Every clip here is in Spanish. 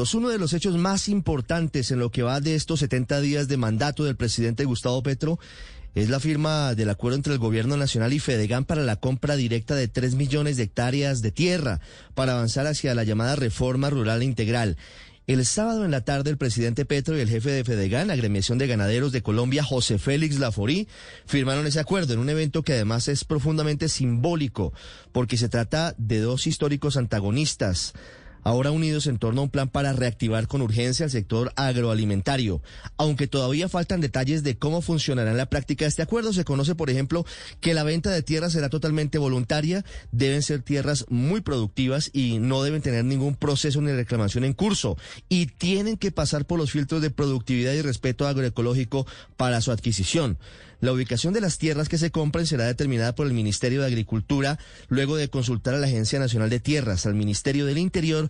Uno de los hechos más importantes en lo que va de estos 70 días de mandato del presidente Gustavo Petro es la firma del acuerdo entre el Gobierno Nacional y Fedegan para la compra directa de 3 millones de hectáreas de tierra para avanzar hacia la llamada reforma rural integral. El sábado en la tarde, el presidente Petro y el jefe de Fedegan, agremiación de ganaderos de Colombia, José Félix Laforí, firmaron ese acuerdo en un evento que además es profundamente simbólico, porque se trata de dos históricos antagonistas ahora unidos en torno a un plan para reactivar con urgencia el sector agroalimentario. Aunque todavía faltan detalles de cómo funcionará en la práctica este acuerdo, se conoce, por ejemplo, que la venta de tierras será totalmente voluntaria, deben ser tierras muy productivas y no deben tener ningún proceso ni reclamación en curso y tienen que pasar por los filtros de productividad y respeto agroecológico para su adquisición. La ubicación de las tierras que se compren será determinada por el Ministerio de Agricultura luego de consultar a la Agencia Nacional de Tierras, al Ministerio del Interior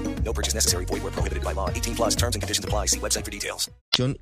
No purchase necessary. Void prohibited by law. 18 plus and conditions apply. See website for details.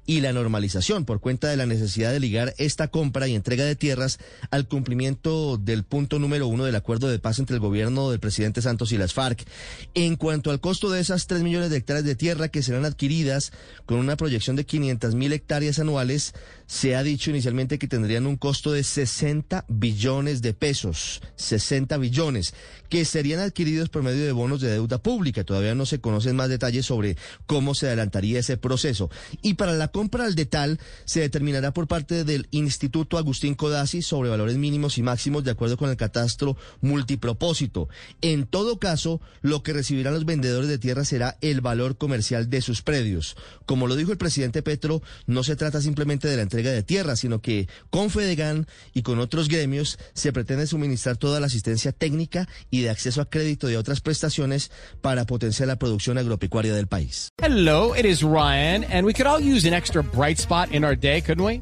y la normalización por cuenta de la necesidad de ligar esta compra y entrega de tierras al cumplimiento del punto número uno del acuerdo de paz entre el gobierno del presidente Santos y las FARC. En cuanto al costo de esas 3 millones de hectáreas de tierra que serán adquiridas con una proyección de 500 mil hectáreas anuales, se ha dicho inicialmente que tendrían un costo de 60 billones de pesos, 60 billones, que serían adquiridos por medio de bonos de deuda pública. Todavía no se conocen más detalles sobre cómo se adelantaría ese proceso. Y para la compra al detal se determinará por parte del Instituto Agustín Codazzi sobre valores mínimos y máximos de acuerdo con el catastro multipropósito. En todo caso, lo que recibirán los vendedores de tierra será el valor comercial de sus predios. Como lo dijo el presidente Petro, no se trata simplemente de la entrega de tierra, sino que con Fedegan y con otros gremios se pretende suministrar toda la asistencia técnica y de acceso a crédito y otras prestaciones para potenciar la producción agropecuaria del país. Hello, it is Ryan, and we could all use an extra bright spot in our day, couldn't we?